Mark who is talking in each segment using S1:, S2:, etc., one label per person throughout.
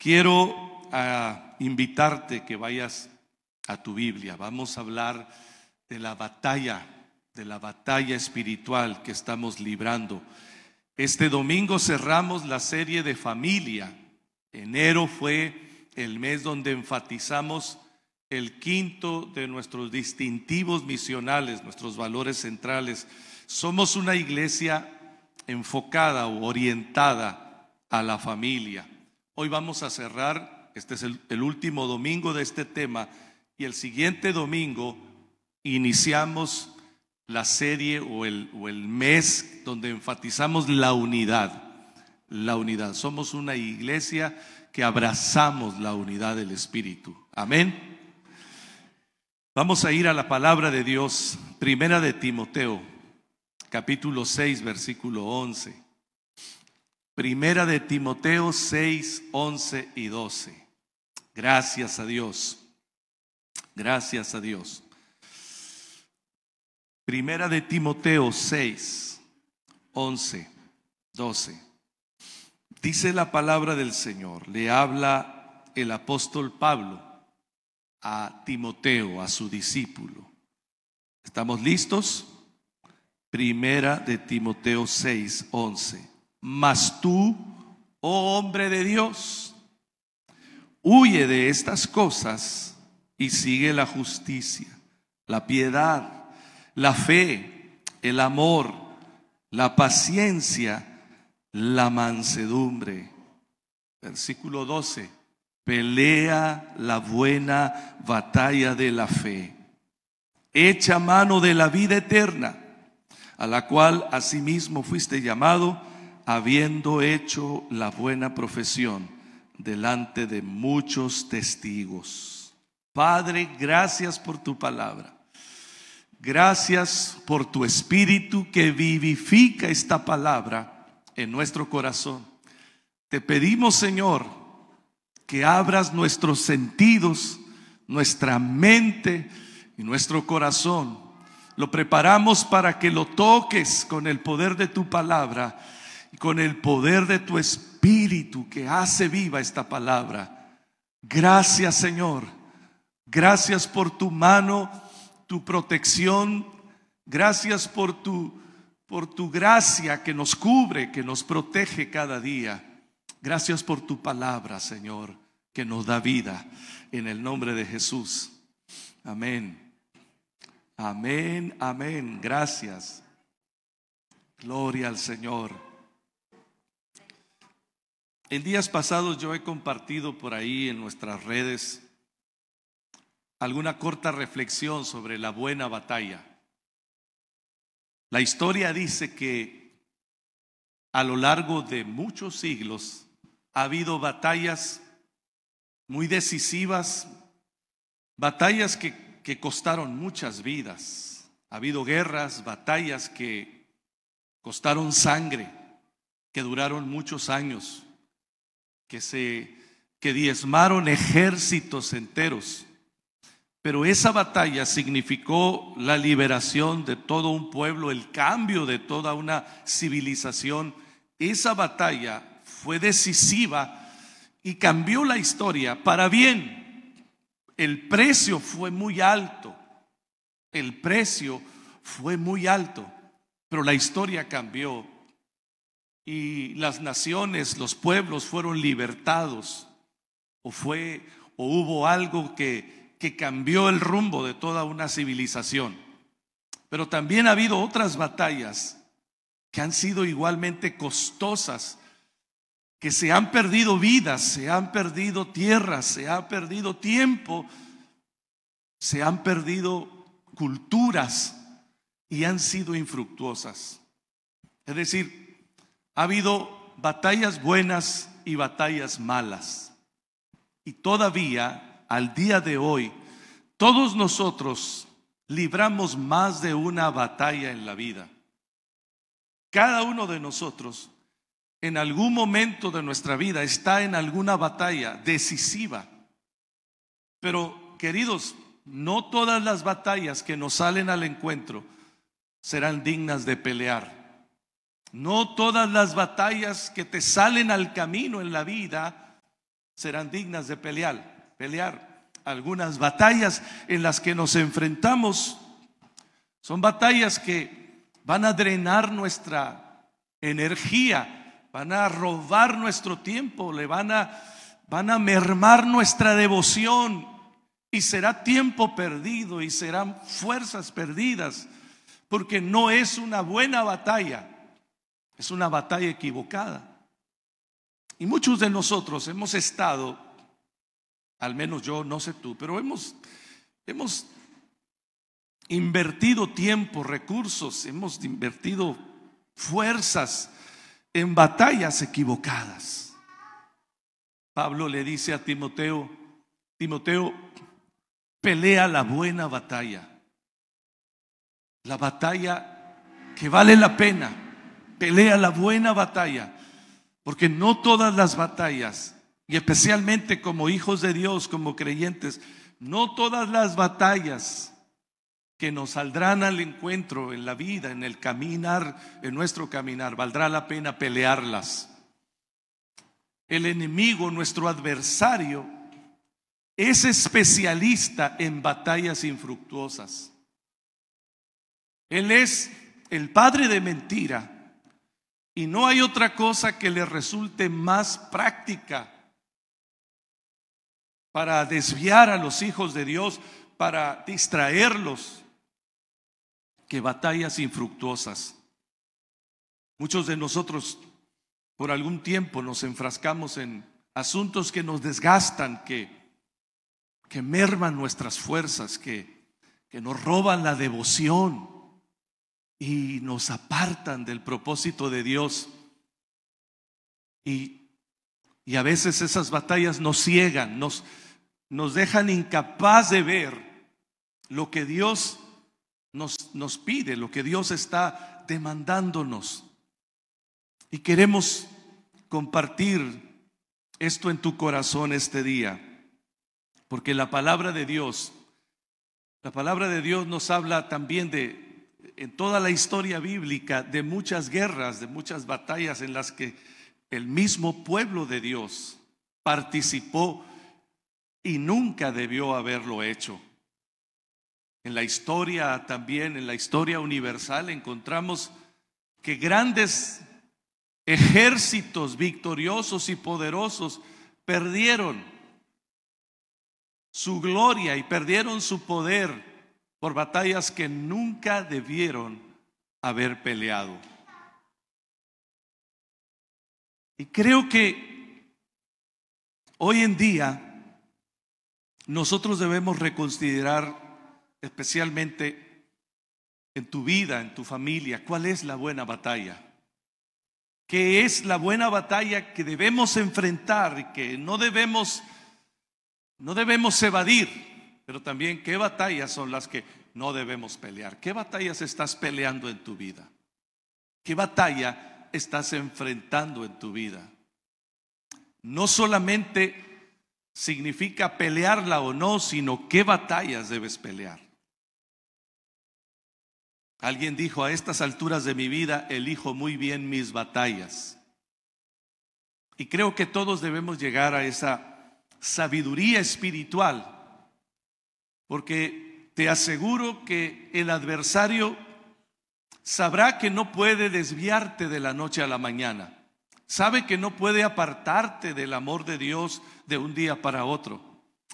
S1: Quiero ah, invitarte que vayas a tu Biblia. Vamos a hablar de la batalla, de la batalla espiritual que estamos librando. Este domingo cerramos la serie de familia. Enero fue el mes donde enfatizamos el quinto de nuestros distintivos misionales, nuestros valores centrales. Somos una iglesia enfocada o orientada a la familia. Hoy vamos a cerrar, este es el, último domingo de este tema, y el siguiente domingo iniciamos la serie o el, o el mes donde enfatizamos la unidad. La unidad. Somos una iglesia que abrazamos la unidad del Espíritu. Amén. Vamos a ir a la palabra de Dios, primera de Timoteo, capítulo 6, versículo 11. Primera de Timoteo 6, 11 y 12. Gracias a Dios. Gracias a Dios. Primera de Timoteo 6, 11, 12. Dice la palabra del Señor, le habla el apóstol Pablo a Timoteo, a su discípulo. ¿Estamos listos? Primera de Timoteo 6, 11. Mas tú, oh hombre de Dios, huye de estas cosas y sigue la justicia, la piedad, la fe, el amor, la paciencia, la mansedumbre. Versículo 12. Pelea la buena batalla de la fe. Echa mano de la vida eterna, a la cual asimismo fuiste llamado habiendo hecho la buena profesión delante de muchos testigos. Padre, gracias por tu palabra. Gracias por tu espíritu que vivifica esta palabra en nuestro corazón. Te pedimos, Señor, que abras nuestros sentidos, nuestra mente y nuestro corazón. Lo preparamos para que lo toques con el poder de tu palabra con el poder de tu espíritu que hace viva esta palabra. Gracias Señor. Gracias por tu mano, tu protección. Gracias por tu por tu gracia que nos cubre, que nos protege cada día. Gracias por tu palabra, Señor, que nos da vida en el nombre de Jesús. Amén. Amén, amén. Gracias. Gloria al Señor. En días pasados yo he compartido por ahí en nuestras redes alguna corta reflexión sobre la buena batalla. La historia dice que a lo largo de muchos siglos ha habido batallas muy decisivas, batallas que, que costaron muchas vidas. Ha habido guerras, batallas que costaron sangre, que duraron muchos años que se que diezmaron ejércitos enteros. Pero esa batalla significó la liberación de todo un pueblo, el cambio de toda una civilización. Esa batalla fue decisiva y cambió la historia para bien. El precio fue muy alto. El precio fue muy alto, pero la historia cambió y las naciones, los pueblos fueron libertados o fue o hubo algo que, que cambió el rumbo de toda una civilización. Pero también ha habido otras batallas que han sido igualmente costosas, que se han perdido vidas, se han perdido tierras, se ha perdido tiempo, se han perdido culturas y han sido infructuosas. Es decir, ha habido batallas buenas y batallas malas. Y todavía, al día de hoy, todos nosotros libramos más de una batalla en la vida. Cada uno de nosotros en algún momento de nuestra vida está en alguna batalla decisiva. Pero, queridos, no todas las batallas que nos salen al encuentro serán dignas de pelear. No todas las batallas que te salen al camino en la vida serán dignas de pelear, pelear. Algunas batallas en las que nos enfrentamos son batallas que van a drenar nuestra energía, van a robar nuestro tiempo, le van a, van a mermar nuestra devoción y será tiempo perdido y serán fuerzas perdidas, porque no es una buena batalla, es una batalla equivocada. Y muchos de nosotros hemos estado, al menos yo, no sé tú, pero hemos, hemos invertido tiempo, recursos, hemos invertido fuerzas en batallas equivocadas. Pablo le dice a Timoteo, Timoteo, pelea la buena batalla, la batalla que vale la pena, pelea la buena batalla, porque no todas las batallas, y especialmente como hijos de Dios, como creyentes, no todas las batallas que nos saldrán al encuentro en la vida, en el caminar, en nuestro caminar, valdrá la pena pelearlas. El enemigo, nuestro adversario, es especialista en batallas infructuosas. Él es el padre de mentira y no hay otra cosa que le resulte más práctica para desviar a los hijos de Dios, para distraerlos que batallas infructuosas. Muchos de nosotros por algún tiempo nos enfrascamos en asuntos que nos desgastan, que, que merman nuestras fuerzas, que, que nos roban la devoción y nos apartan del propósito de Dios. Y, y a veces esas batallas nos ciegan, nos, nos dejan incapaz de ver lo que Dios nos, nos pide, lo que Dios está demandándonos. Y queremos compartir esto en tu corazón este día, porque la palabra de Dios, la palabra de Dios nos habla también de, en toda la historia bíblica, de muchas guerras, de muchas batallas en las que el mismo pueblo de Dios participó y nunca debió haberlo hecho. En la historia también, en la historia universal, encontramos que grandes ejércitos victoriosos y poderosos perdieron su gloria y perdieron su poder por batallas que nunca debieron haber peleado. Y creo que hoy en día nosotros debemos reconsiderar especialmente en tu vida, en tu familia, cuál es la buena batalla. ¿Qué es la buena batalla que debemos enfrentar y que no debemos no debemos evadir, pero también qué batallas son las que no debemos pelear? ¿Qué batallas estás peleando en tu vida? ¿Qué batalla estás enfrentando en tu vida? No solamente significa pelearla o no, sino qué batallas debes pelear. Alguien dijo, a estas alturas de mi vida elijo muy bien mis batallas. Y creo que todos debemos llegar a esa sabiduría espiritual, porque te aseguro que el adversario sabrá que no puede desviarte de la noche a la mañana, sabe que no puede apartarte del amor de Dios de un día para otro,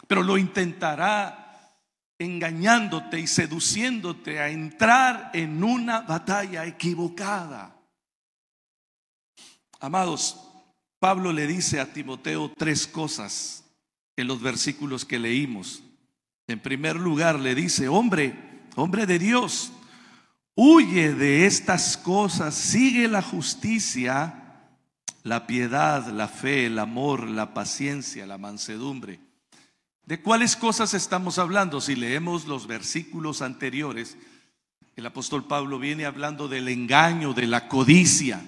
S1: pero lo intentará engañándote y seduciéndote a entrar en una batalla equivocada. Amados, Pablo le dice a Timoteo tres cosas en los versículos que leímos. En primer lugar, le dice, hombre, hombre de Dios, huye de estas cosas, sigue la justicia, la piedad, la fe, el amor, la paciencia, la mansedumbre. ¿De cuáles cosas estamos hablando? Si leemos los versículos anteriores, el apóstol Pablo viene hablando del engaño, de la codicia,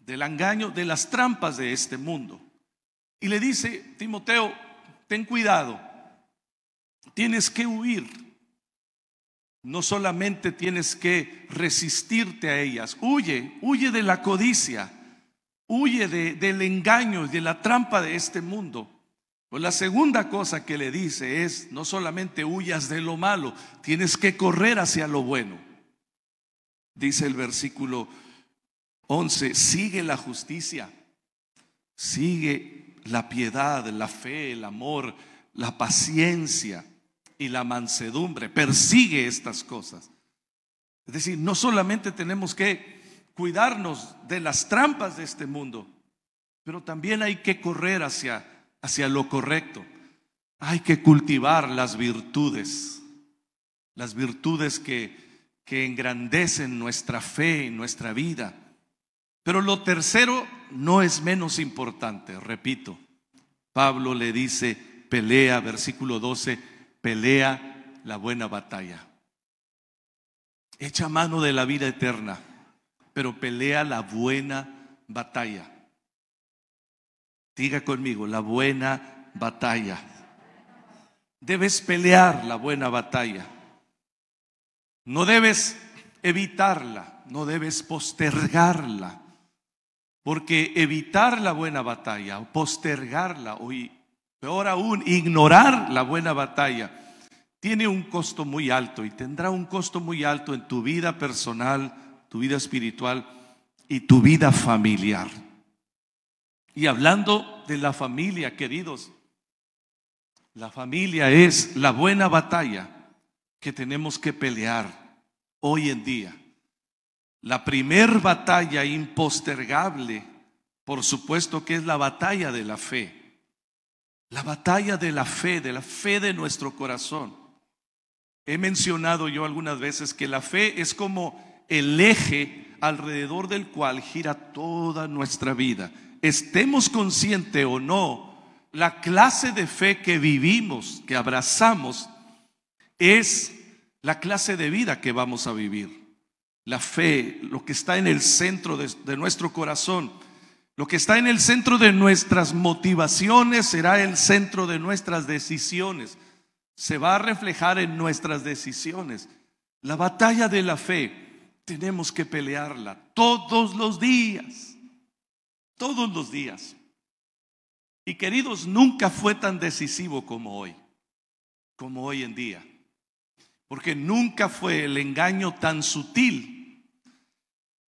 S1: del engaño, de las trampas de este mundo. Y le dice, Timoteo, ten cuidado, tienes que huir. No solamente tienes que resistirte a ellas, huye, huye de la codicia, huye del engaño y de la trampa de este mundo. Pues la segunda cosa que le dice es, no solamente huyas de lo malo, tienes que correr hacia lo bueno. Dice el versículo 11, sigue la justicia, sigue la piedad, la fe, el amor, la paciencia y la mansedumbre. Persigue estas cosas. Es decir, no solamente tenemos que cuidarnos de las trampas de este mundo, pero también hay que correr hacia, hacia lo correcto. Hay que cultivar las virtudes, las virtudes que, que engrandecen nuestra fe y nuestra vida. Pero lo tercero no es menos importante, repito. Pablo le dice, pelea, versículo 12, pelea la buena batalla. Echa mano de la vida eterna, pero pelea la buena batalla. Diga conmigo, la buena batalla. Debes pelear la buena batalla. No debes evitarla, no debes postergarla. Porque evitar la buena batalla, o postergarla, o peor aún, ignorar la buena batalla, tiene un costo muy alto y tendrá un costo muy alto en tu vida personal, tu vida espiritual y tu vida familiar. Y hablando de la familia, queridos, la familia es la buena batalla que tenemos que pelear hoy en día. La primer batalla impostergable, por supuesto que es la batalla de la fe. La batalla de la fe, de la fe de nuestro corazón. He mencionado yo algunas veces que la fe es como el eje alrededor del cual gira toda nuestra vida. Estemos conscientes o no, la clase de fe que vivimos, que abrazamos, es la clase de vida que vamos a vivir la fe, lo que está en el centro de, nuestro corazón, lo que está en el centro de nuestras motivaciones será el centro de nuestras decisiones. Se va a reflejar en nuestras decisiones. La batalla de la fe tenemos que pelearla todos los días, todos los días. Y queridos, nunca fue tan decisivo como hoy, como hoy en día. Porque nunca fue el engaño tan sutil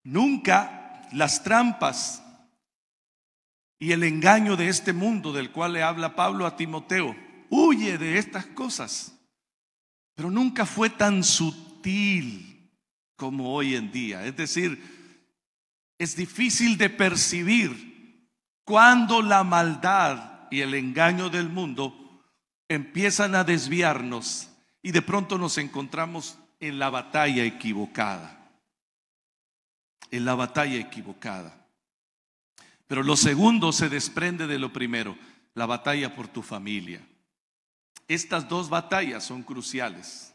S1: Nunca las trampas y el engaño de este mundo del cual le habla Pablo a Timoteo, huye de estas cosas. Pero nunca fue tan sutil como hoy en día. Es decir, es difícil de percibir cuando la maldad y el engaño del mundo empiezan a desviarnos y de pronto nos encontramos en la batalla equivocada en la batalla equivocada. Pero lo segundo se desprende de lo primero, la batalla por tu familia. Estas dos batallas son cruciales.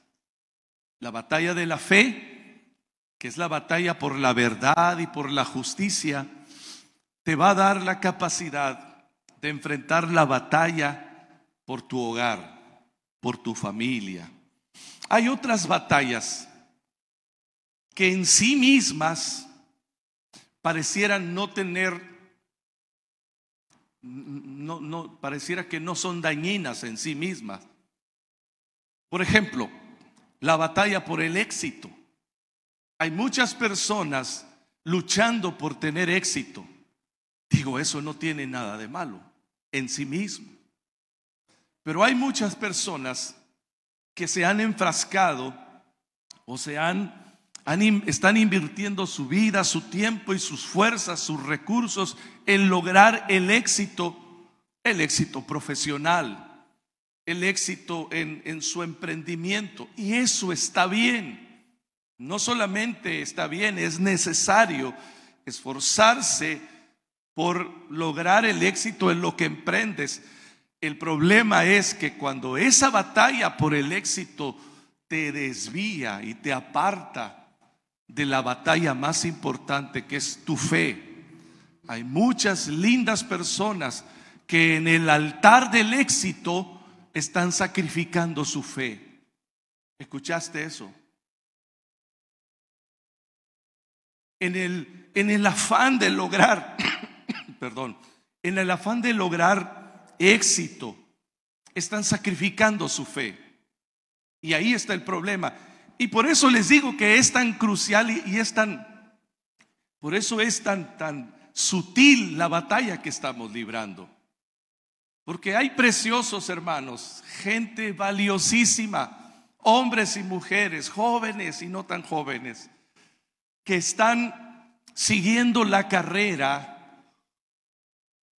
S1: La batalla de la fe, que es la batalla por la verdad y por la justicia, te va a dar la capacidad de enfrentar la batalla por tu hogar, por tu familia. Hay otras batallas que en sí mismas parecieran no tener, no, no, pareciera que no son dañinas en sí mismas. Por ejemplo, la batalla por el éxito. Hay muchas personas luchando por tener éxito. Digo, eso no tiene nada de malo en sí mismo. Pero hay muchas personas que se han enfrascado o se han están invirtiendo su vida, su tiempo y sus fuerzas, sus recursos en lograr el éxito, el éxito profesional, el éxito en, en su emprendimiento. Y eso está bien. No solamente está bien, es necesario esforzarse por lograr el éxito en lo que emprendes. El problema es que cuando esa batalla por el éxito te desvía y te aparta de la batalla más importante que es tu fe. Hay muchas lindas personas que en el altar del éxito están sacrificando su fe. ¿Escuchaste eso? En el, en el afán de lograr perdón, en el afán de lograr éxito, están sacrificando su fe. Y ahí está el problema. Y por eso les digo que es tan crucial y, es tan, por eso es tan, tan sutil la batalla que estamos librando. Porque hay preciosos hermanos, gente valiosísima, hombres y mujeres, jóvenes y no tan jóvenes, que están siguiendo la carrera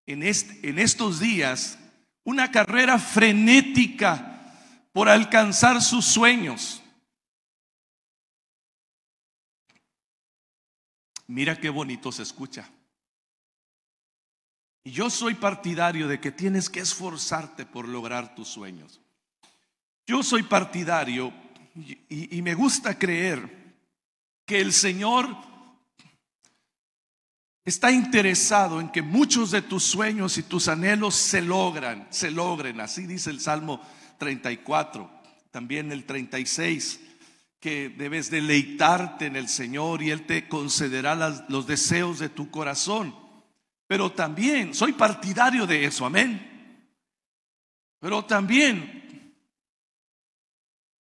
S1: en, en estos días, una carrera frenética por alcanzar sus sueños. Mira qué bonito se escucha. Y yo soy partidario de que tienes que esforzarte por lograr tus sueños. Yo soy partidario y, me gusta creer que el Señor está interesado en que muchos de tus sueños y tus anhelos se logran, se logren. Así dice el Salmo 34, también el 36 que debes deleitarte en el Señor y Él te concederá los deseos de tu corazón. Pero también soy partidario de eso, amén. Pero también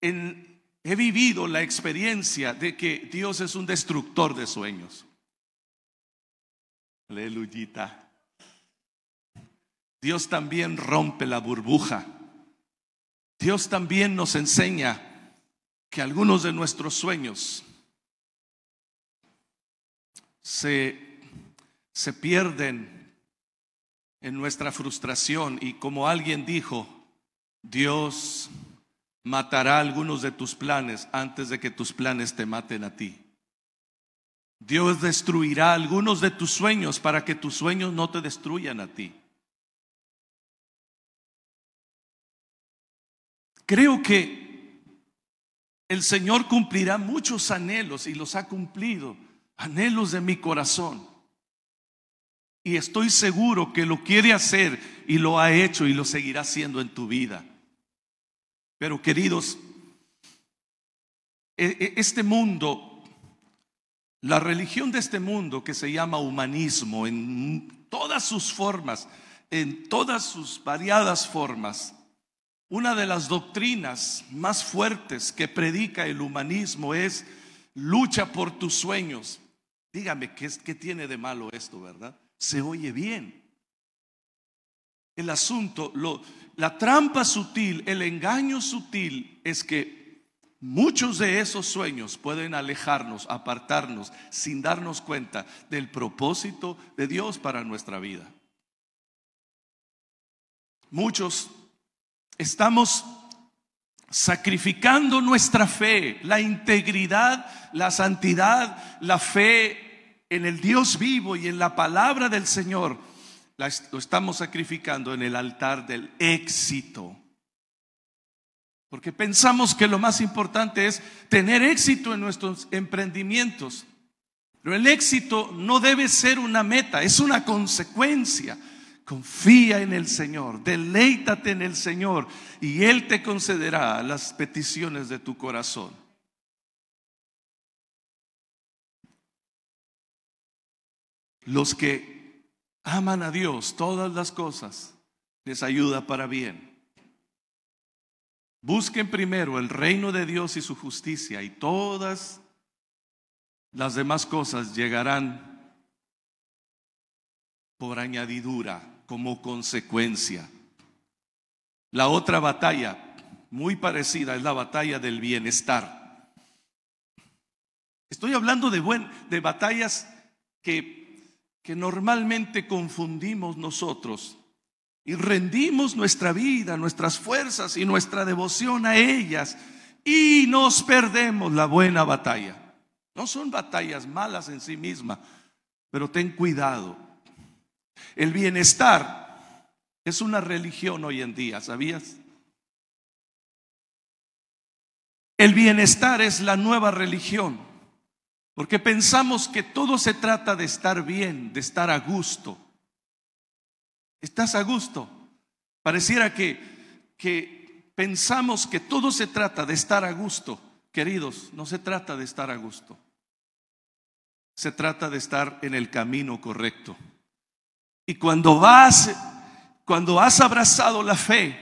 S1: he vivido la experiencia de que Dios es un destructor de sueños. Aleluyita. Dios también rompe la burbuja. Dios también nos enseña que algunos de nuestros sueños se, se pierden en nuestra frustración y como alguien dijo, Dios matará algunos de tus planes antes de que tus planes te maten a ti. Dios destruirá algunos de tus sueños para que tus sueños no te destruyan a ti. Creo que el Señor cumplirá muchos anhelos y los ha cumplido, anhelos de mi corazón. Y estoy seguro que lo quiere hacer y lo ha hecho y lo seguirá haciendo en tu vida. Pero queridos, e, e, este mundo, la religión de este mundo que se llama humanismo en todas sus formas, en todas sus variadas formas, una de las doctrinas más fuertes que predica el humanismo es lucha por tus sueños. Dígame, ¿qué, qué tiene de malo esto, verdad? Se oye bien. El asunto, la trampa sutil, el engaño sutil es que muchos de esos sueños pueden alejarnos, apartarnos, sin darnos cuenta del propósito de Dios para nuestra vida. Muchos Estamos sacrificando nuestra fe, la integridad, la santidad, la fe en el Dios vivo y en la palabra del Señor. lo estamos sacrificando en el altar del éxito. Porque pensamos que lo más importante es tener éxito en nuestros emprendimientos. Pero el éxito no debe ser una meta, es una consecuencia. Confía en el Señor, deleítate en el Señor y Él te concederá las peticiones de tu corazón. Los que aman a Dios, todas las cosas les ayuda para bien. Busquen primero el reino de Dios y su justicia y todas las demás cosas llegarán por añadidura como consecuencia. La otra batalla, muy parecida, es la batalla del bienestar. Estoy hablando de, buen, batallas que, que normalmente confundimos nosotros y rendimos nuestra vida, nuestras fuerzas y nuestra devoción a ellas y nos perdemos la buena batalla. No son batallas malas en sí mismas, pero ten cuidado el bienestar es una religión hoy en día, ¿sabías? El bienestar es la nueva religión, porque pensamos que todo se trata de estar bien, de estar a gusto. ¿Estás a gusto? Pareciera que, que pensamos que todo se trata de estar a gusto. Queridos, no se trata de estar a gusto. Se trata de estar en el camino correcto. Y cuando vas, cuando has abrazado la fe,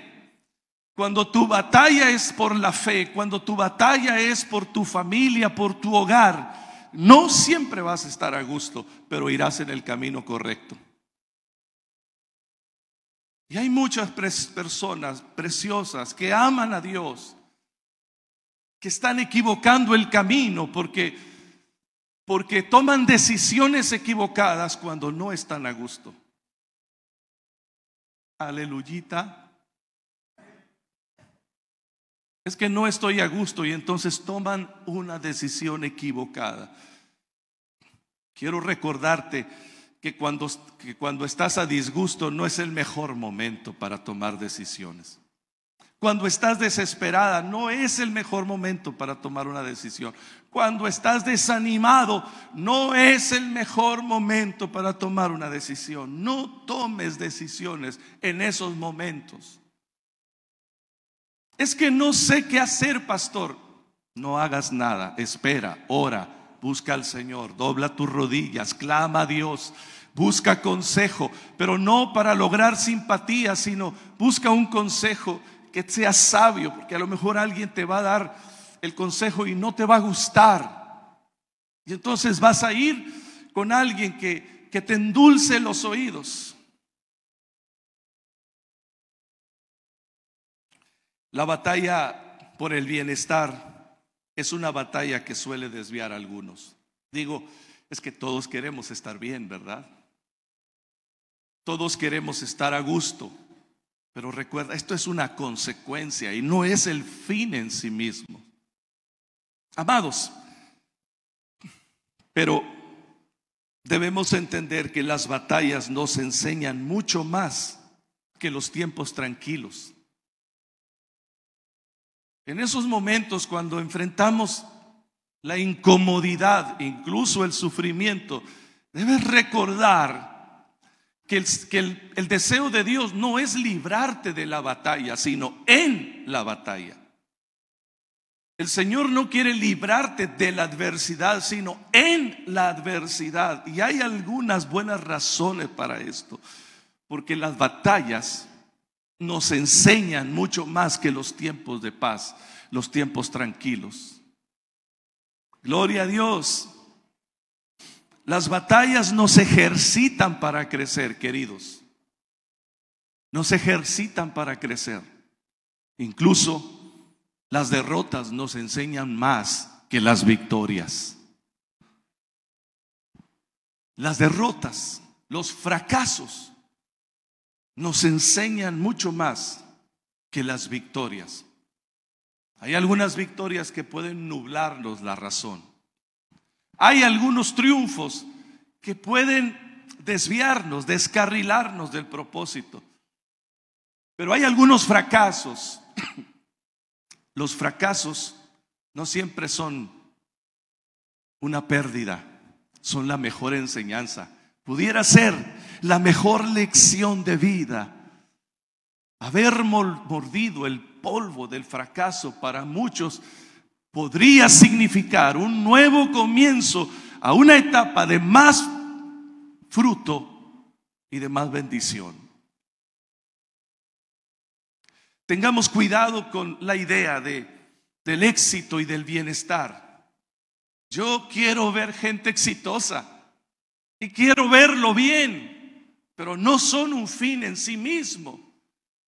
S1: cuando tu batalla es por la fe, cuando tu batalla es por tu familia, por tu hogar, no siempre vas a estar a gusto, pero irás en el camino correcto. Y hay muchas personas preciosas que aman a Dios, que están equivocando el camino porque porque toman decisiones equivocadas cuando no están a gusto. Aleluyita. Es que no estoy a gusto y entonces toman una decisión equivocada. Quiero recordarte que cuando, que cuando estás a disgusto no es el mejor momento para tomar decisiones. Cuando estás desesperada no es el mejor momento para tomar una decisión. Cuando estás desanimado no es el mejor momento para tomar una decisión. No tomes decisiones en esos momentos. Es que no sé qué hacer, pastor. No hagas nada. Espera, ora, busca al Señor, dobla tus rodillas, clama a Dios, busca consejo, pero no para lograr simpatía, sino busca un consejo que sea sabio, porque a lo mejor alguien te va a dar el consejo y no te va a gustar. Y entonces vas a ir con alguien que, que te endulce los oídos. La batalla por el bienestar es una batalla que suele desviar a algunos. Digo, es que todos queremos estar bien, ¿verdad? Todos queremos estar a gusto, pero recuerda, esto es una consecuencia y no es el fin en sí mismo. Amados, pero debemos entender que las batallas nos enseñan mucho más que los tiempos tranquilos. En esos momentos cuando enfrentamos la incomodidad, incluso el sufrimiento, debes recordar que, el, deseo de Dios no es librarte de la batalla, sino en la batalla. El Señor no quiere librarte de la adversidad, sino en la adversidad. Y hay algunas buenas razones para esto, porque las batallas nos enseñan mucho más que los tiempos de paz, los tiempos tranquilos. Gloria a Dios. Las batallas nos ejercitan para crecer, queridos. Nos ejercitan para crecer. Incluso las derrotas nos enseñan más que las victorias. Las derrotas, los fracasos nos enseñan mucho más que las victorias. Hay algunas victorias que pueden nublarnos la razón. Hay algunos triunfos que pueden desviarnos, descarrilarnos del propósito. Pero hay algunos fracasos. Los fracasos no siempre son una pérdida, son la mejor enseñanza. Pudiera ser la mejor lección de vida. Haber mordido el polvo del fracaso para muchos podría significar un nuevo comienzo a una etapa de más fruto y de más bendición. Tengamos cuidado con la idea de, del éxito y del bienestar. Yo quiero ver gente exitosa y quiero verlo bien pero no son un fin en sí mismo.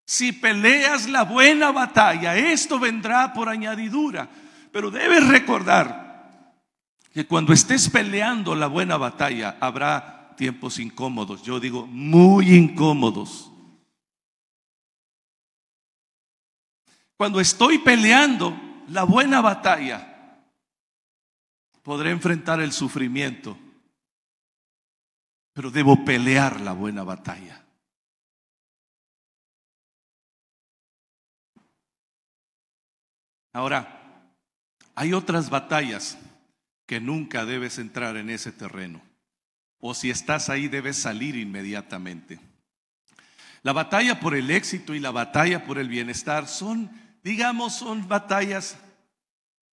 S1: Si peleas la buena batalla, esto vendrá por añadidura. Pero debes recordar que cuando estés peleando la buena batalla, habrá tiempos incómodos. Yo digo, muy incómodos. Cuando estoy peleando la buena batalla, podré enfrentar el sufrimiento pero debo pelear la buena batalla. Ahora, hay otras batallas que nunca debes entrar en ese terreno. O si estás ahí, debes salir inmediatamente. La batalla por el éxito y la batalla por el bienestar son, digamos, son batallas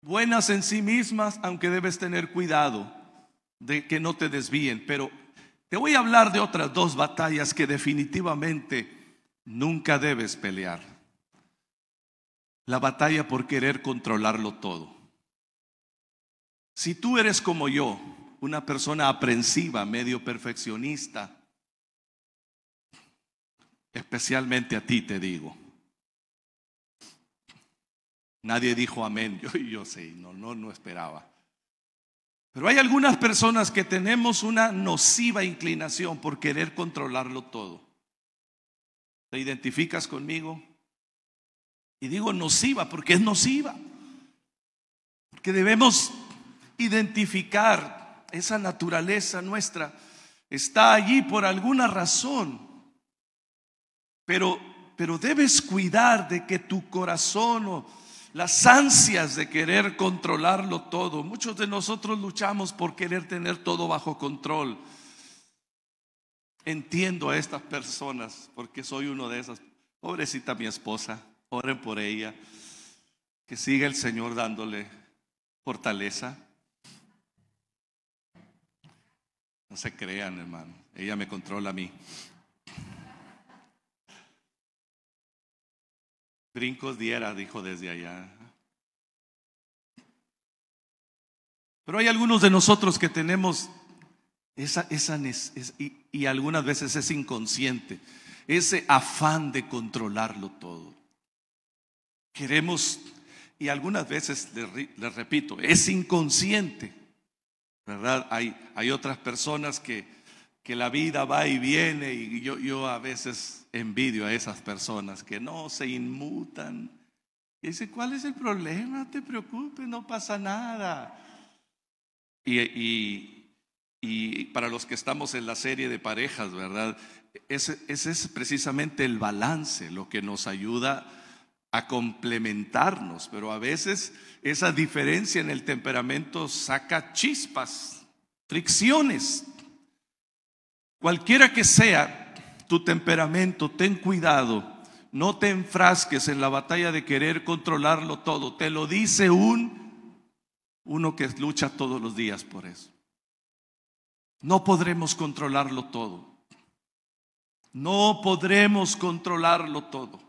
S1: buenas en sí mismas, aunque debes tener cuidado de que no te desvíen. Pero Te voy a hablar de otras dos batallas que definitivamente nunca debes pelear. La batalla por querer controlarlo todo. Si tú eres como yo, una persona aprensiva, medio perfeccionista, especialmente a ti te digo. Nadie dijo amén, yo, yo sé, no, no, no esperaba. Pero hay algunas personas que tenemos una nociva inclinación por querer controlarlo todo. ¿Te identificas conmigo? Y digo nociva porque es nociva. Porque debemos identificar esa naturaleza nuestra. Está allí por alguna razón. Pero, pero debes cuidar de que tu corazón o las ansias de querer controlarlo todo. Muchos de nosotros luchamos por querer tener todo bajo control. Entiendo a estas personas porque soy uno de esas. Pobrecita mi esposa, oren por ella. Que siga el Señor dándole fortaleza. No se crean, hermano. Ella me controla a mí. Brincos diera, dijo desde allá. Pero hay algunos de nosotros que tenemos esa, esa y, y algunas veces es inconsciente, ese afán de controlarlo todo. Queremos, y algunas veces, les repito, es inconsciente, ¿verdad? Hay, hay otras personas que, que la vida va y viene y yo, yo a veces envidio a esas personas que no se inmutan. Y dice, ¿cuál es el problema? No te preocupes, no pasa nada. Y, para los que estamos en la serie de parejas, ¿verdad? Ese, ese es precisamente el balance, lo que nos ayuda a complementarnos, pero a veces esa diferencia en el temperamento saca chispas, fricciones. Cualquiera que sea, tu temperamento, ten cuidado. No te enfrasques en la batalla de querer controlarlo todo. Te lo dice un uno que lucha todos los días por eso. No podremos controlarlo todo. No podremos controlarlo todo.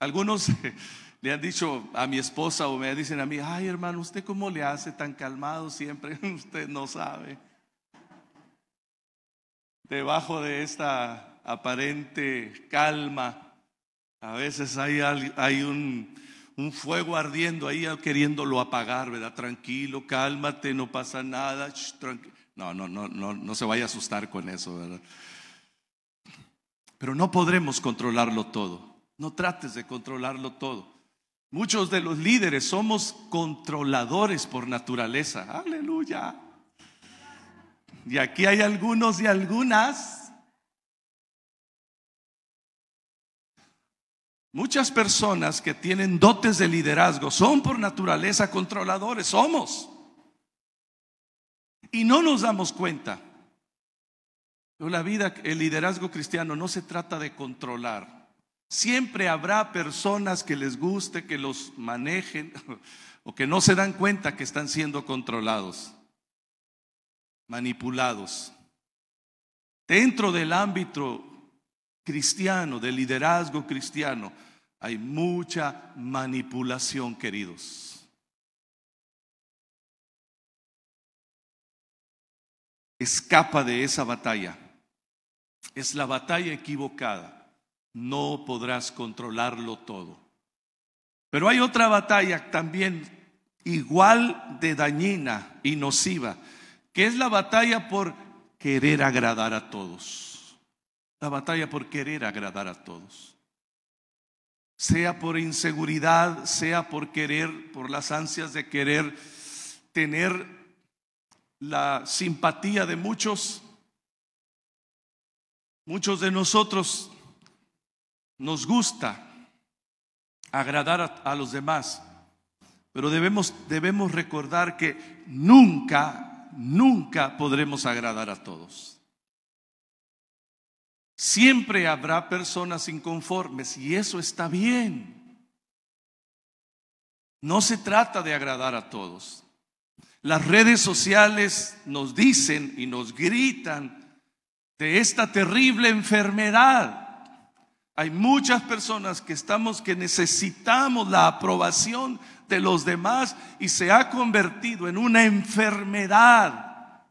S1: Algunos le han dicho a mi esposa o me dicen a mí, ay hermano, ¿usted cómo le hace tan calmado siempre? Usted no sabe debajo de esta aparente calma, a veces hay, hay un, fuego ardiendo ahí queriéndolo apagar, ¿verdad? Tranquilo, cálmate, no pasa nada. no, no, no, no, no se vaya a asustar con eso, ¿verdad? Pero no podremos controlarlo todo. No trates de controlarlo todo. Muchos de los líderes somos controladores por naturaleza. Aleluya. Y aquí hay algunos y algunas. Muchas personas que tienen dotes de liderazgo son por naturaleza controladores, somos. Y no nos damos cuenta. La vida, el liderazgo cristiano no se trata de controlar. Siempre habrá personas que les guste que los manejen o que no se dan cuenta que están siendo controlados manipulados. Dentro del ámbito cristiano, del liderazgo cristiano, hay mucha manipulación, queridos. Escapa de esa batalla. Es la batalla equivocada. No podrás controlarlo todo. Pero hay otra batalla también igual de dañina y nociva que es la batalla por querer agradar a todos. La batalla por querer agradar a todos. Sea por inseguridad, sea por querer, por las ansias de querer tener la simpatía de muchos. Muchos de nosotros nos gusta agradar a, los demás, pero debemos, debemos recordar que nunca nunca podremos agradar a todos. Siempre habrá personas inconformes y eso está bien. No se trata de agradar a todos. Las redes sociales nos dicen y nos gritan de esta terrible enfermedad. Hay muchas personas que estamos que necesitamos la aprobación de los demás y se ha convertido en una enfermedad.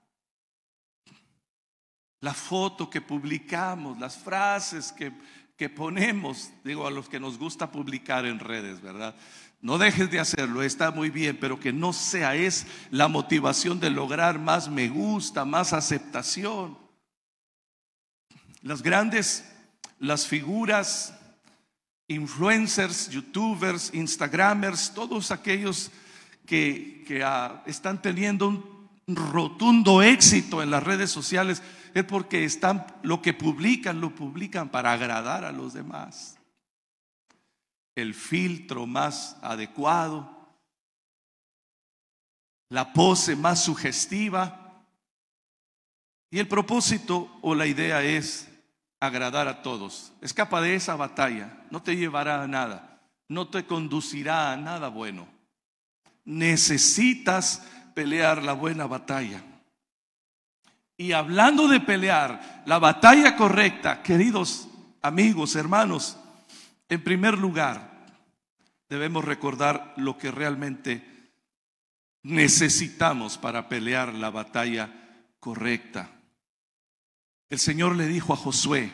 S1: La foto que publicamos, las frases que, que ponemos, digo a los que nos gusta publicar en redes, ¿verdad? No dejes de hacerlo, está muy bien, pero que no sea es la motivación de lograr más me gusta, más aceptación. Las grandes, las figuras, influencers, youtubers, instagramers, todos aquellos que, que ah, están teniendo un rotundo éxito en las redes sociales, es porque están, lo que publican, lo publican para agradar a los demás el filtro más adecuado, la pose más sugestiva. Y el propósito o la idea es agradar a todos. Escapa de esa batalla, no te llevará a nada, no te conducirá a nada bueno. Necesitas pelear la buena batalla. Y hablando de pelear la batalla correcta, queridos amigos, hermanos, en primer lugar, debemos recordar lo que realmente necesitamos para pelear la batalla correcta. El Señor le dijo a Josué,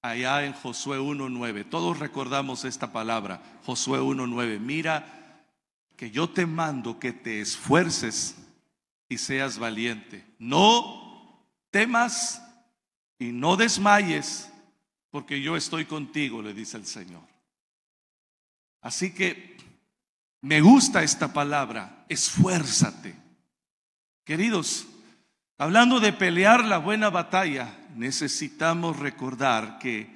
S1: allá en Josué 1.9, todos recordamos esta palabra, Josué 1.9, mira que yo te mando que te esfuerces y seas valiente. No temas y no desmayes porque yo estoy contigo, le dice el Señor. Así que me gusta esta palabra, esfuérzate. Queridos, hablando de pelear la buena batalla, necesitamos recordar que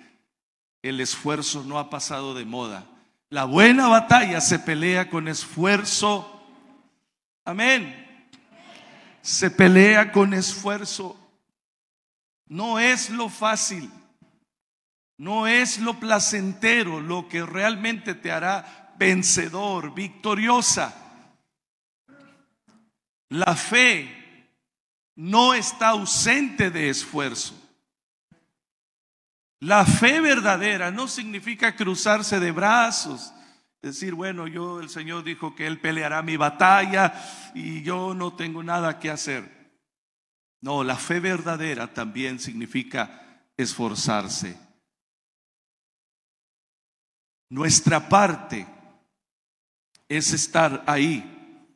S1: el esfuerzo no ha pasado de moda. La buena batalla se pelea con esfuerzo. Amén. Se pelea con esfuerzo. No es lo fácil. No es lo placentero lo que realmente te hará vencedor, victoriosa. La fe no está ausente de esfuerzo. La fe verdadera no significa cruzarse de brazos, decir, bueno, yo el Señor dijo que Él peleará mi batalla y yo no tengo nada que hacer. No, la fe verdadera también significa esforzarse. Nuestra parte es estar ahí,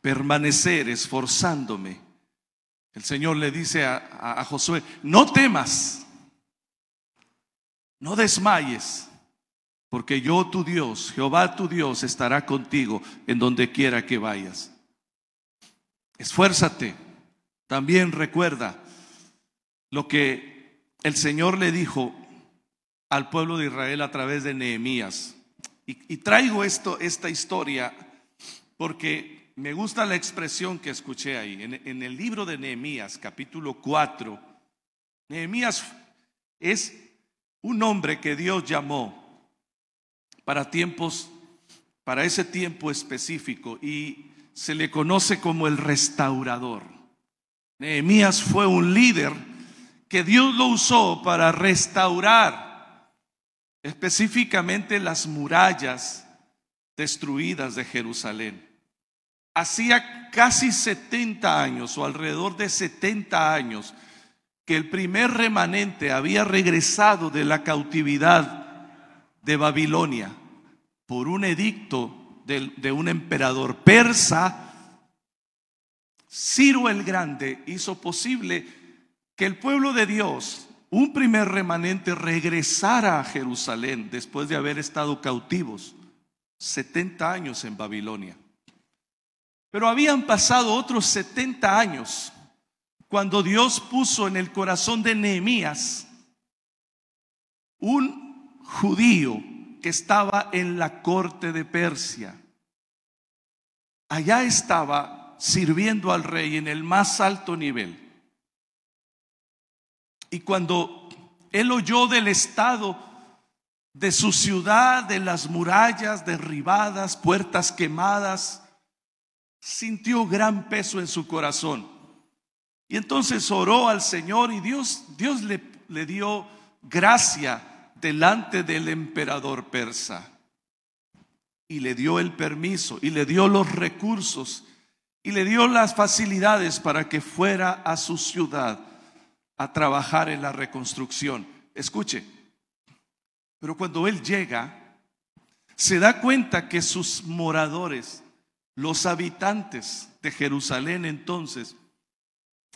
S1: permanecer esforzándome. El Señor le dice a, Josué, no temas, no desmayes, porque yo tu Dios, Jehová tu Dios, estará contigo en donde quiera que vayas. Esfuérzate. También recuerda lo que el Señor le dijo al pueblo de Israel a través de Nehemías. Y, traigo esto, esta historia porque me gusta la expresión que escuché ahí. En, en el libro de Nehemías, capítulo 4, Nehemías es un hombre que Dios llamó para tiempos, para ese tiempo específico y se le conoce como el restaurador. Nehemías fue un líder que Dios lo usó para restaurar específicamente las murallas destruidas de Jerusalén. Hacía casi 70 años o alrededor de 70 años que el primer remanente había regresado de la cautividad de Babilonia por un edicto de, un emperador persa. Ciro el Grande hizo posible que el pueblo de Dios un primer remanente regresara a Jerusalén después de haber estado cautivos 70 años en Babilonia. Pero habían pasado otros 70 años cuando Dios puso en el corazón de Nehemías un judío que estaba en la corte de Persia. Allá estaba sirviendo al rey en el más alto nivel. Y cuando él oyó del estado de su ciudad, de las murallas derribadas, puertas quemadas, sintió gran peso en su corazón. Y entonces oró al Señor y Dios, Dios le, le dio gracia delante del emperador persa. Y le dio el permiso y le dio los recursos y le dio las facilidades para que fuera a su ciudad a trabajar en la reconstrucción. Escuche, pero cuando él llega, se da cuenta que sus moradores, los habitantes de Jerusalén entonces,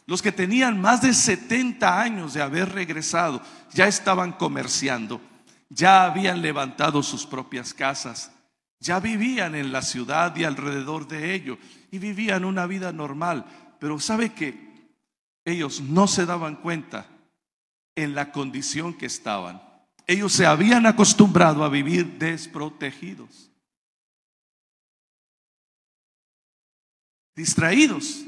S1: los que tenían más de 70 años de haber regresado, ya estaban comerciando, ya habían levantado sus propias casas, ya vivían en la ciudad y alrededor de ello, y vivían una vida normal. Pero ¿sabe que Ellos no se daban cuenta en la condición que estaban. Ellos se habían acostumbrado a vivir desprotegidos, distraídos.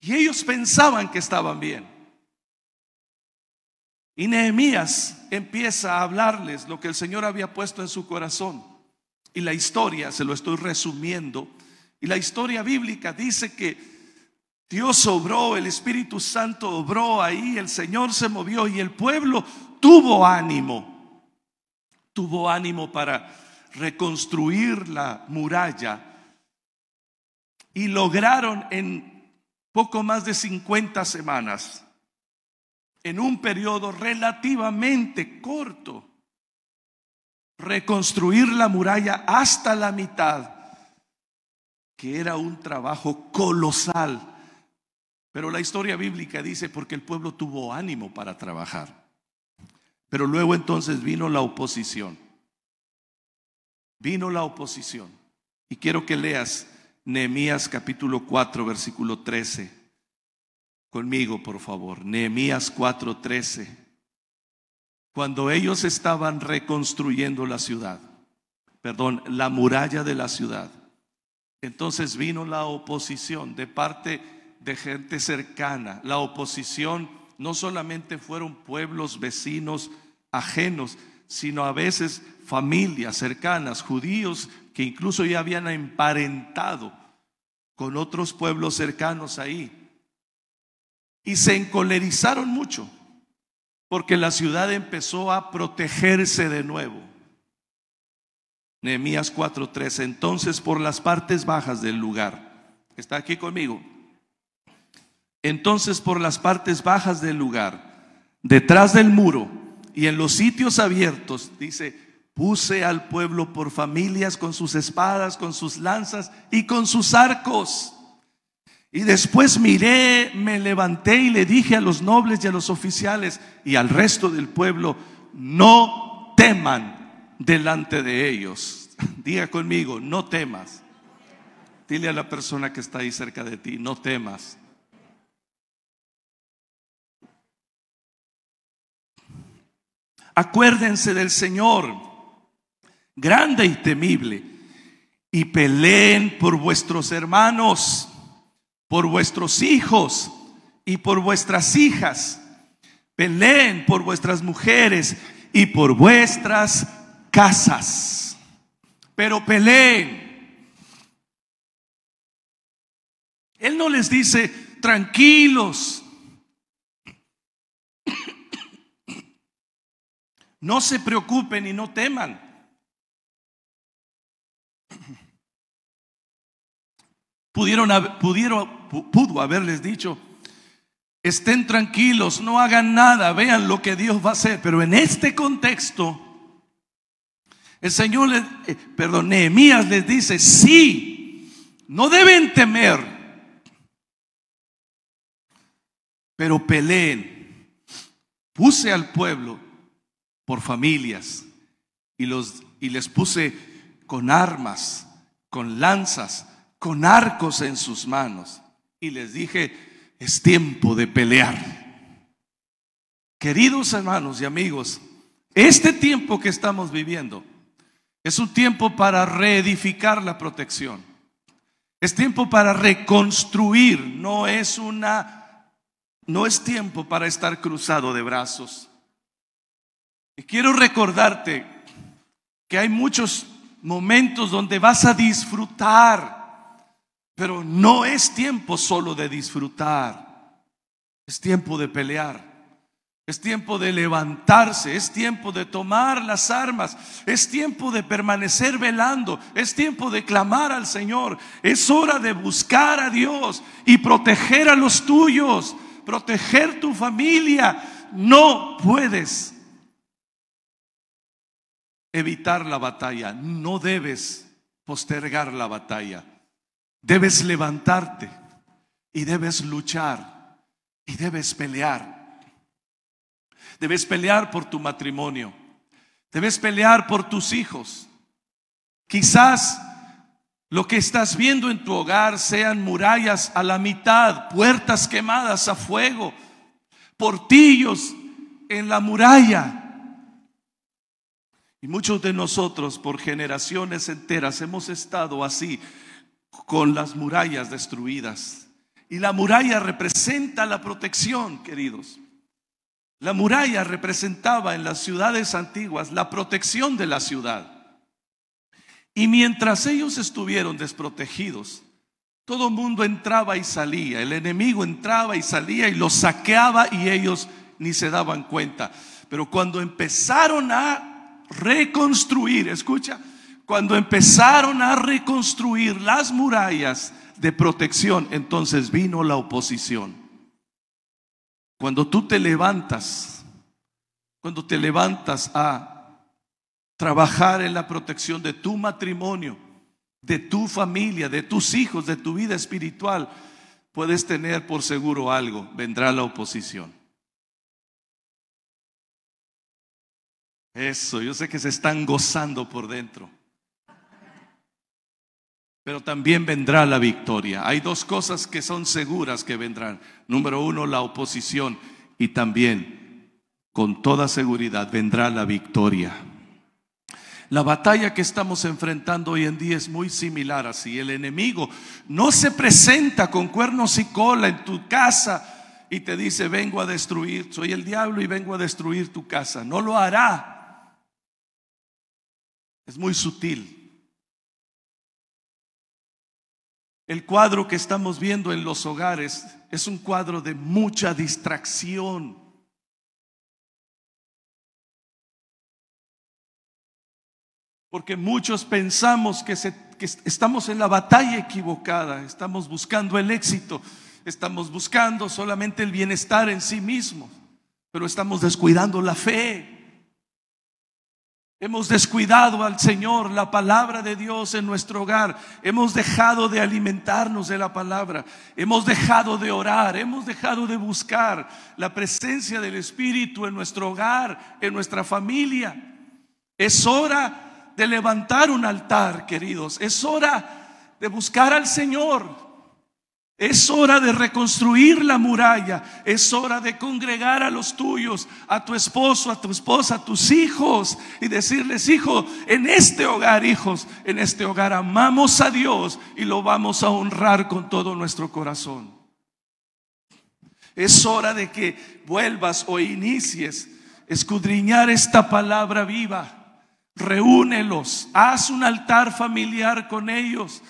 S1: Y ellos pensaban que estaban bien. Y Nehemías empieza a hablarles lo que el Señor había puesto en su corazón. Y la historia, se lo estoy resumiendo, y la historia bíblica dice que Dios obró, el Espíritu Santo obró ahí, el Señor se movió y el pueblo tuvo ánimo, tuvo ánimo para reconstruir la muralla y lograron en poco más de 50 semanas, en un periodo relativamente corto, reconstruir la muralla hasta la mitad, que era un trabajo colosal. Pero la historia bíblica dice porque el pueblo tuvo ánimo para trabajar. Pero luego entonces vino la oposición. Vino la oposición. Y quiero que leas Nehemías capítulo 4, versículo 13. Conmigo, por favor. Nehemías 4, 13. Cuando ellos estaban reconstruyendo la ciudad, perdón, la muralla de la ciudad, entonces vino la oposición de parte de gente cercana. La oposición no solamente fueron pueblos vecinos ajenos, sino a veces familias cercanas, judíos que incluso ya habían emparentado con otros pueblos cercanos ahí. Y se encolerizaron mucho porque la ciudad empezó a protegerse de nuevo. Nehemías 4:3, entonces por las partes bajas del lugar, está aquí conmigo, entonces por las partes bajas del lugar, detrás del muro y en los sitios abiertos, dice, Puse al pueblo por familias con sus espadas, con sus lanzas y con sus arcos. Y después miré, me levanté y le dije a los nobles y a los oficiales y al resto del pueblo, no teman delante de ellos. Diga conmigo, no temas. Dile a la persona que está ahí cerca de ti, no temas. Acuérdense del Señor grande y temible, y peleen por vuestros hermanos, por vuestros hijos y por vuestras hijas. Peleen por vuestras mujeres y por vuestras casas. Pero peleen. Él no les dice, tranquilos. No se preocupen y no teman. Pudieron, pudo haberles dicho, estén tranquilos, no hagan nada, vean lo que Dios va a hacer. Pero en este contexto, el Señor, les, eh, perdón, Nehemías les dice, sí, no deben temer, pero peleen. Puse al pueblo por familias y, los, y les puse con armas, con lanzas, con arcos en sus manos. Y les dije, es tiempo de pelear. Queridos hermanos y amigos, este tiempo que estamos viviendo es un tiempo para reedificar la protección. Es tiempo para reconstruir, no es una no es tiempo para estar cruzado de brazos. Y quiero recordarte que hay muchos momentos donde vas a disfrutar Pero no es tiempo solo de disfrutar, es tiempo de pelear. Es tiempo de levantarse, es tiempo de tomar las armas, es tiempo de permanecer velando, es tiempo de clamar al Señor, es hora de buscar a Dios y proteger a los tuyos, proteger tu familia. No puedes evitar la batalla, no debes postergar la batalla, debes levantarte y debes luchar y debes pelear. Debes pelear por tu matrimonio. Debes pelear por tus hijos. Quizás lo que estás viendo en tu hogar sean murallas a la mitad, puertas quemadas a fuego, portillos en la muralla. Muchos de nosotros por generaciones enteras hemos estado así, con las murallas destruidas. Y la muralla representa la protección, queridos. La muralla representaba en las ciudades antiguas la protección de la ciudad. Y mientras ellos estuvieron desprotegidos, todo mundo entraba y salía, el enemigo entraba y salía y los saqueaba y ellos ni se daban cuenta. Pero cuando empezaron a reconstruir, escucha, cuando empezaron a reconstruir las murallas de protección, entonces vino la oposición. Cuando tú te levantas, cuando te levantas a trabajar en la protección de tu matrimonio, de tu familia, de tus hijos, de tu vida espiritual, puedes tener por seguro algo, vendrá la oposición. Eso, yo sé que se están gozando por dentro. Pero también vendrá la victoria. Hay dos cosas que son seguras que vendrán. Número uno, la oposición. Y también, con toda seguridad, vendrá la victoria. La batalla que estamos enfrentando hoy en día es muy similar así. El enemigo no se presenta con cuernos y cola en tu casa y te dice, vengo a destruir, soy el diablo y vengo a destruir tu casa. No lo hará. Es muy sutil. El cuadro que estamos viendo en los hogares es un cuadro de mucha distracción. Porque muchos pensamos que, estamos en la batalla equivocada, estamos buscando el éxito, estamos buscando solamente el bienestar en sí mismo, pero estamos descuidando la fe. Hemos descuidado al Señor, la palabra de Dios en nuestro hogar. Hemos dejado de alimentarnos de la palabra. Hemos dejado de orar. Hemos dejado de buscar la presencia del Espíritu en nuestro hogar, en nuestra familia. Es hora de levantar un altar, queridos. Es hora de buscar al Señor. Es hora de reconstruir la muralla. Es hora de congregar a los tuyos, a tu esposo, a tu esposa, a tus hijos y decirles, hijo, en este hogar, hijos, en este hogar amamos a Dios y lo vamos a honrar con todo nuestro corazón. Es hora de que vuelvas o inicies escudriñar esta palabra viva. Reúnelos, haz un altar familiar con ellos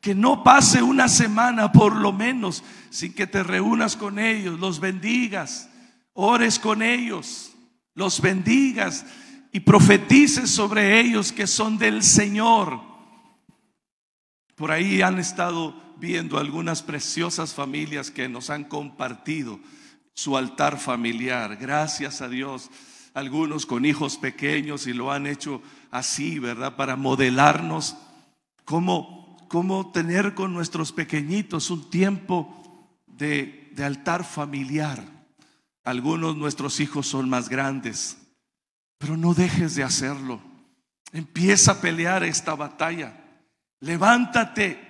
S1: que no pase una semana por lo menos sin que te reúnas con ellos, los bendigas, ores con ellos, los bendigas y profetices sobre ellos que son del Señor. Por ahí han estado viendo algunas preciosas familias que nos han compartido su altar familiar. Gracias a Dios. Algunos con hijos pequeños y lo han hecho así, ¿verdad? Para modelarnos cómo cómo tener con nuestros pequeñitos un tiempo de, de altar familiar. Algunos nuestros hijos son más grandes, pero no dejes de hacerlo. Empieza a pelear esta batalla. Levántate.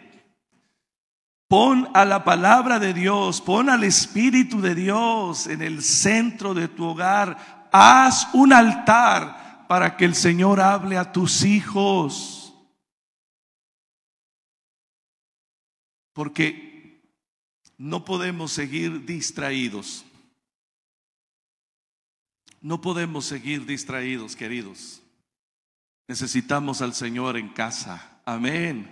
S1: Pon a la palabra de Dios, pon al Espíritu de Dios en el centro de tu hogar. Haz un altar para que el Señor hable a tus hijos. Porque no podemos seguir distraídos. No podemos seguir distraídos, queridos. Necesitamos al Señor en casa. Amén.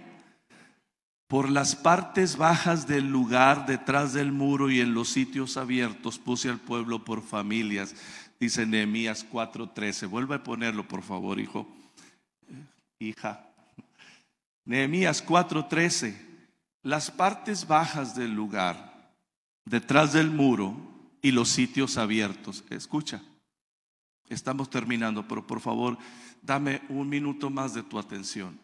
S1: Por las partes bajas del lugar, detrás del muro y en los sitios abiertos, puse al pueblo por familias, dice Nehemías 4:13. Vuelve a ponerlo, por favor, hijo. Hija. Nehemías 4:13. Las partes bajas del lugar, detrás del muro y los sitios abiertos. Escucha. Estamos terminando, pero por favor, dame un minuto más de tu atención.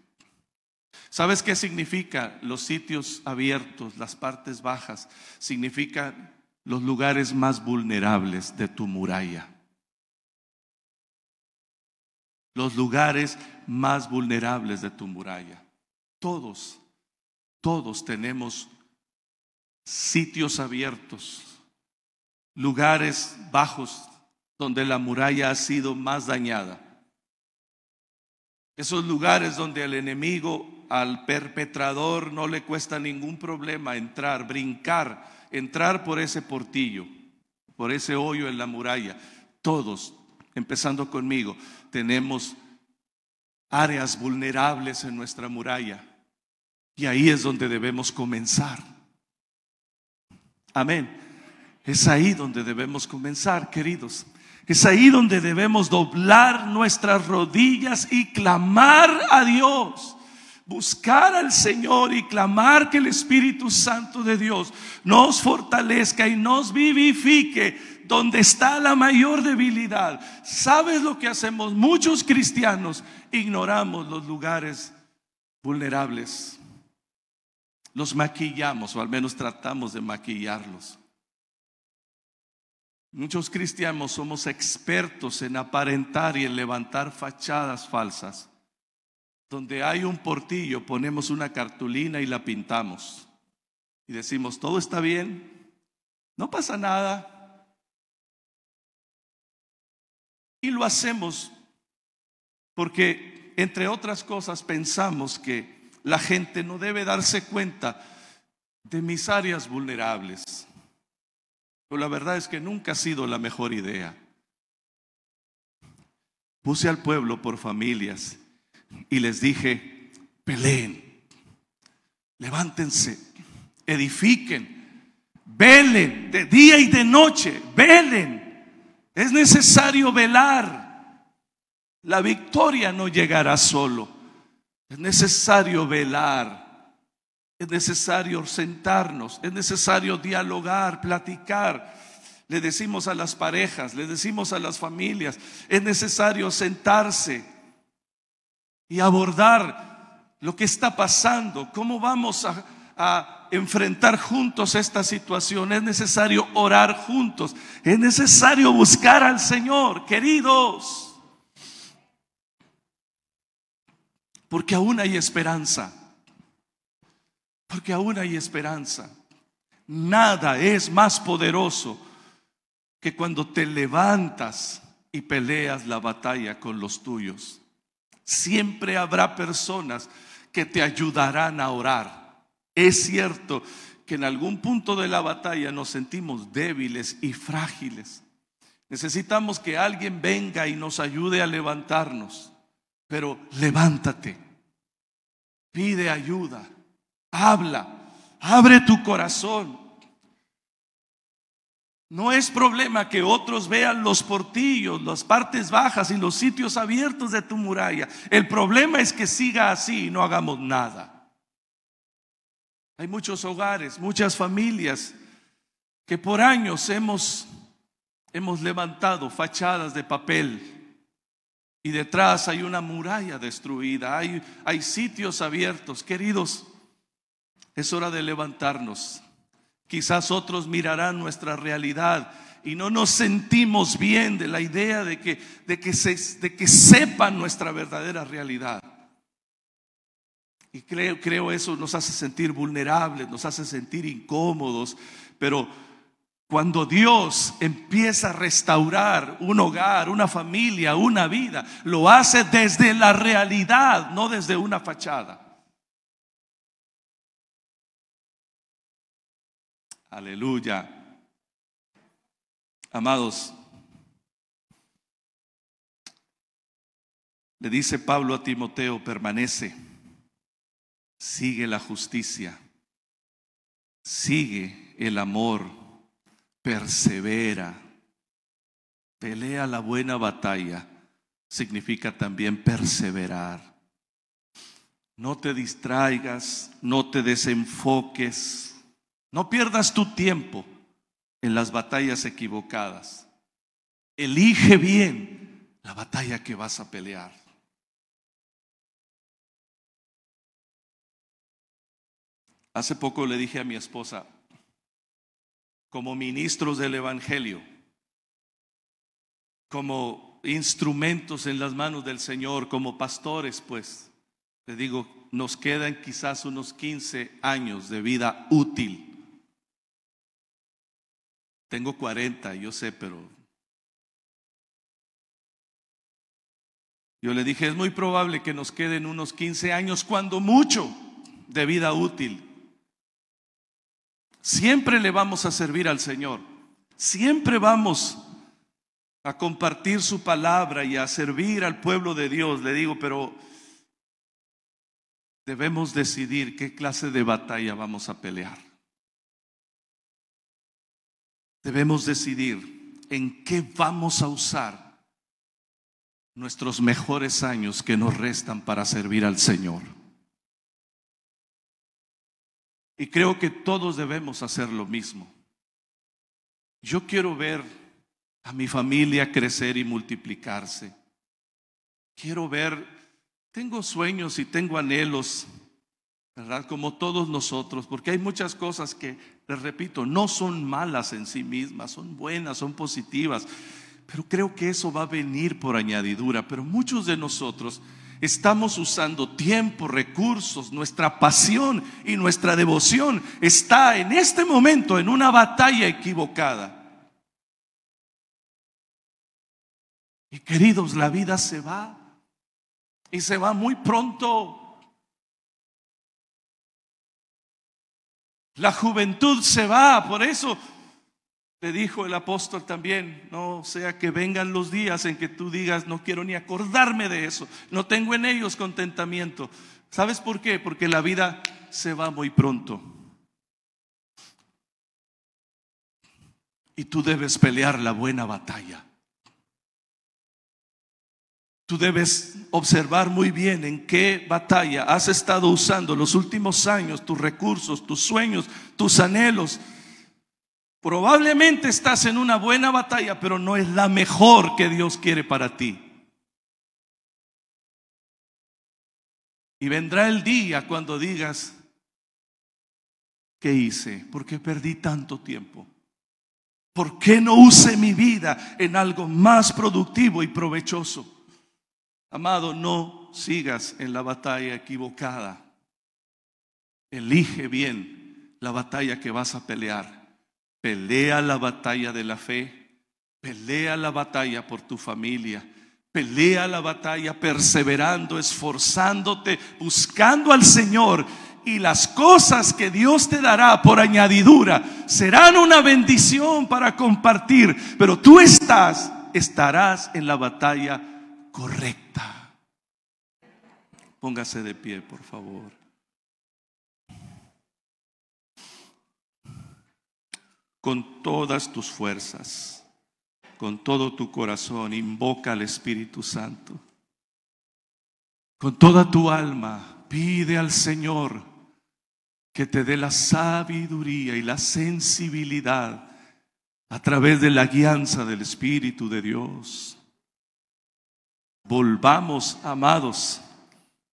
S1: ¿Sabes qué significa los sitios abiertos, las partes bajas? Significan los lugares más vulnerables de tu muralla. Los lugares más vulnerables de tu muralla. Todos, todos tenemos sitios abiertos, lugares bajos donde la muralla ha sido más dañada. Esos lugares donde el enemigo al perpetrador no le cuesta ningún problema entrar, brincar, entrar por ese portillo, por ese hoyo en la muralla. Todos, empezando conmigo, tenemos áreas vulnerables en nuestra muralla. Y ahí es donde debemos comenzar. Amén. Es ahí donde debemos comenzar, queridos. Es ahí donde debemos doblar nuestras rodillas y clamar a Dios buscar al Señor y clamar que el Espíritu Santo de Dios nos fortalezca y nos vivifique donde está la mayor debilidad. ¿Sabes lo que hacemos? Muchos cristianos ignoramos los lugares vulnerables. Los maquillamos o al menos tratamos de maquillarlos. Muchos cristianos somos expertos en aparentar y en levantar fachadas falsas. Donde hay un portillo, ponemos una cartulina y la pintamos. Y decimos, todo está bien, no pasa nada. Y lo hacemos porque, entre otras cosas, pensamos que la gente no debe darse cuenta de mis áreas vulnerables. Pero la verdad es que nunca ha sido la mejor idea. Puse al pueblo por familias y les dije, peleen, levántense, edifiquen, velen de día y de noche, velen. Es necesario velar. La victoria no llegará solo. Es necesario velar. Es necesario sentarnos. Es necesario dialogar, platicar. Le decimos a las parejas, le decimos a las familias, es necesario sentarse y abordar lo que está pasando, cómo vamos a, enfrentar juntos esta situación. Es necesario orar juntos, es necesario buscar al Señor, queridos, porque aún hay esperanza, porque aún hay esperanza. Nada es más poderoso que cuando te levantas y peleas la batalla con los tuyos. Siempre habrá personas que te ayudarán a orar. Es cierto que en algún punto de la batalla nos sentimos débiles y frágiles. Necesitamos que alguien venga y nos ayude a levantarnos. Pero levántate, pide ayuda, habla, abre tu corazón. No es problema que otros vean los portillos, las partes bajas y los sitios abiertos de tu muralla. El problema es que siga así y no hagamos nada. Hay muchos hogares, muchas familias que por años hemos, hemos levantado fachadas de papel y detrás hay una muralla destruida, hay, hay sitios abiertos. Queridos, es hora de levantarnos Quizás otros mirarán nuestra realidad y no nos sentimos bien de la idea de que, de que, de que sepan nuestra verdadera realidad. Y creo, creo eso nos hace sentir vulnerables, nos hace sentir incómodos, pero cuando Dios empieza a restaurar un hogar, una familia, una vida, lo hace desde la realidad, no desde una fachada. Aleluya. Amados, le dice Pablo a Timoteo, permanece, sigue la justicia, sigue el amor, persevera, pelea la buena batalla, significa también perseverar. No te distraigas, no te desenfoques, no pierdas tu tiempo en las batallas equivocadas. Elige bien la batalla que vas a pelear. Hace poco le dije a mi esposa, como ministros del Evangelio, como instrumentos en las manos del Señor, como pastores, pues, le digo, nos quedan quizás unos 15 años de vida útil. Tengo 40, yo sé, pero yo le dije, es muy probable que nos queden unos 15 años, cuando mucho, de vida útil. Siempre le vamos a servir al Señor. Siempre vamos a compartir su palabra y a servir al pueblo de Dios. Le digo, pero debemos decidir qué clase de batalla vamos a pelear. Debemos decidir en qué vamos a usar nuestros mejores años que nos restan para servir al Señor. Y creo que todos debemos hacer lo mismo. Yo quiero ver a mi familia crecer y multiplicarse. Quiero ver, tengo sueños y tengo anhelos, ¿verdad? Como todos nosotros, porque hay muchas cosas que, les repito, no son malas en sí mismas, son buenas, son positivas, pero creo que eso va a venir por añadidura. Pero muchos de nosotros estamos usando tiempo, recursos, nuestra pasión y nuestra devoción está en este momento en una batalla equivocada. Y queridos, la vida se va y se va muy pronto. La juventud se va, por eso le dijo el apóstol también, no sea que vengan los días en que tú digas, no quiero ni acordarme de eso, no tengo en ellos contentamiento. ¿Sabes por qué? Porque la vida se va muy pronto. Y tú debes pelear la buena batalla. Tú debes observar muy bien en qué batalla has estado usando los últimos años, tus recursos, tus sueños, tus anhelos Probablemente estás en una buena batalla, pero no es la mejor que Dios quiere para ti. Y vendrá el día cuando digas, ¿qué hice? ¿Por qué perdí tanto tiempo? ¿Por qué no use mi vida en algo más productivo y provechoso? Amado, no sigas en la batalla equivocada. Elige bien la batalla que vas a pelear. Pelea la batalla de la fe, pelea la batalla por tu familia, pelea la batalla perseverando, esforzándote, buscando al Señor. Y las cosas que Dios te dará por añadidura serán una bendición para compartir. Pero tú estás, estarás en la batalla correcta. Póngase de pie, por favor. Con todas tus fuerzas, con todo tu corazón, invoca al Espíritu Santo. Con toda tu alma, pide al Señor que te dé la sabiduría y la sensibilidad a través de la guianza del Espíritu de Dios. Volvamos, amados,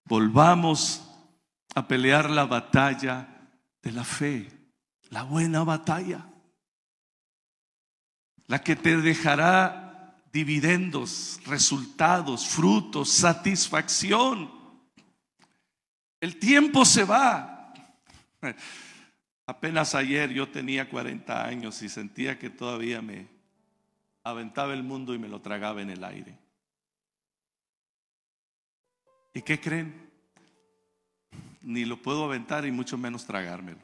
S1: volvamos a pelear la batalla de la fe, la buena batalla la que te dejará dividendos, resultados, frutos, satisfacción. El tiempo se va. Apenas ayer yo tenía 40 años y sentía que todavía me aventaba el mundo y me lo tragaba en el aire. ¿Y qué creen? Ni lo puedo aventar y mucho menos tragármelo.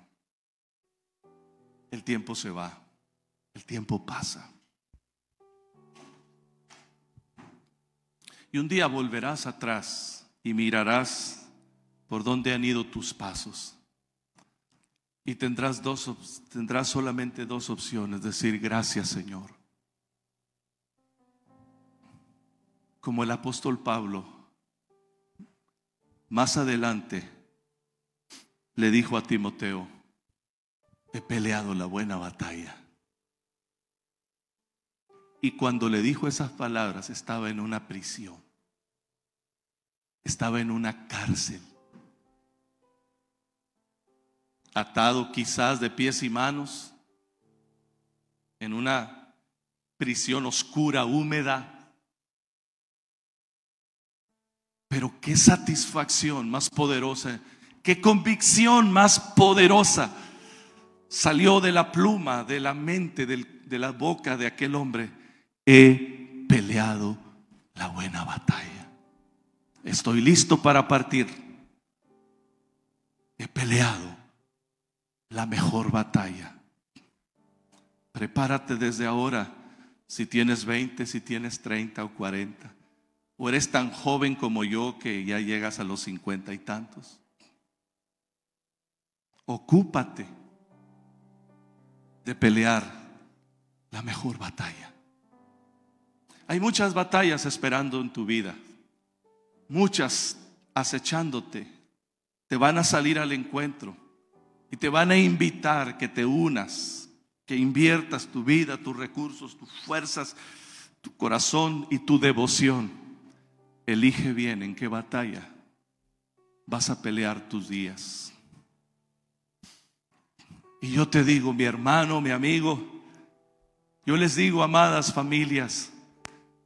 S1: El tiempo se va. El tiempo pasa. Y un día volverás atrás y mirarás por dónde han ido tus pasos. Y tendrás, dos, tendrás solamente dos opciones, decir gracias Señor. Como el apóstol Pablo, más adelante le dijo a Timoteo, he peleado la buena batalla. Y cuando le dijo esas palabras estaba en una prisión, estaba en una cárcel, atado quizás de pies y manos, en una prisión oscura, húmeda. Pero qué satisfacción más poderosa, qué convicción más poderosa salió de la pluma, de la mente, de la boca de aquel hombre. He peleado la buena batalla. Estoy listo para partir. He peleado la mejor batalla. Prepárate desde ahora, si tienes 20, si tienes 30 o 40, o eres tan joven como yo que ya llegas a los 50 y tantos. Ocúpate de pelear la mejor batalla. Hay muchas batallas esperando en tu vida, muchas acechándote, te van a salir al encuentro y te van a invitar que te unas, que inviertas tu vida, tus recursos, tus fuerzas, tu corazón y tu devoción. Elige bien en qué batalla vas a pelear tus días. Y yo te digo, mi hermano, mi amigo, yo les digo, amadas familias,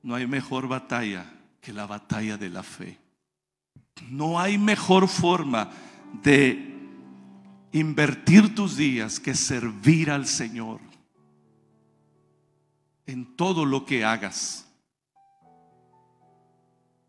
S1: no hay mejor batalla que la batalla de la fe. No hay mejor forma de invertir tus días que servir al Señor en todo lo que hagas.